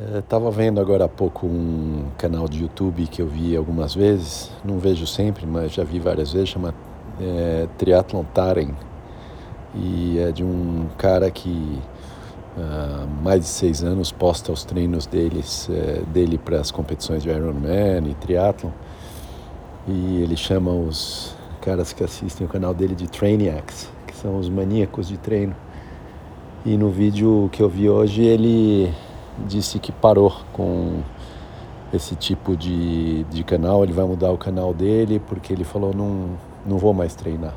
Estava vendo agora há pouco um canal de YouTube que eu vi algumas vezes, não vejo sempre, mas já vi várias vezes, chama é, Triathlon Taren. E é de um cara que há mais de seis anos posta os treinos deles, é, dele para as competições de Ironman e Triathlon. E ele chama os caras que assistem o canal dele de Trainiacs, que são os maníacos de treino. E no vídeo que eu vi hoje ele disse que parou com esse tipo de, de canal, ele vai mudar o canal dele porque ele falou não, não vou mais treinar.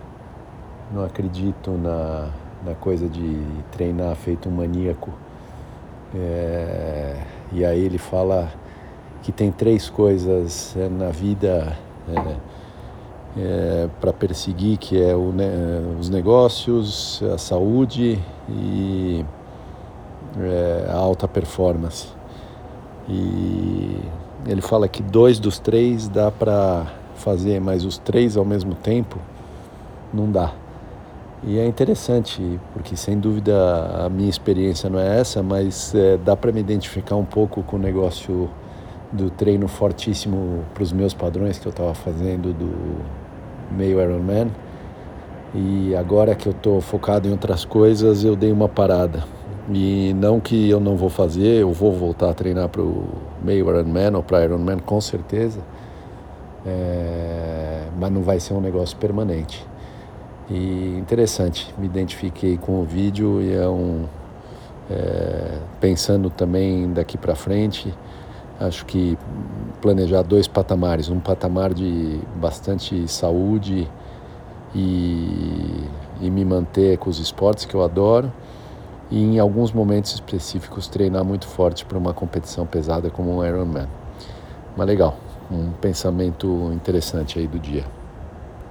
Não acredito na, na coisa de treinar feito um maníaco. É, e aí ele fala que tem três coisas é, na vida é, é, para perseguir, que é o, os negócios, a saúde e é, a alta performance. E ele fala que dois dos três dá para fazer, mas os três ao mesmo tempo não dá. E é interessante, porque sem dúvida a minha experiência não é essa, mas é, dá para me identificar um pouco com o negócio do treino fortíssimo para os meus padrões que eu estava fazendo do meio Ironman. E agora que eu estou focado em outras coisas, eu dei uma parada. E não que eu não vou fazer, eu vou voltar a treinar para o meio Ironman ou para Ironman com certeza, é, mas não vai ser um negócio permanente. E interessante, me identifiquei com o vídeo e é um. É, pensando também daqui para frente, acho que planejar dois patamares, um patamar de bastante saúde e, e me manter com os esportes que eu adoro e em alguns momentos específicos treinar muito forte para uma competição pesada como um Ironman. Mas legal, um pensamento interessante aí do dia.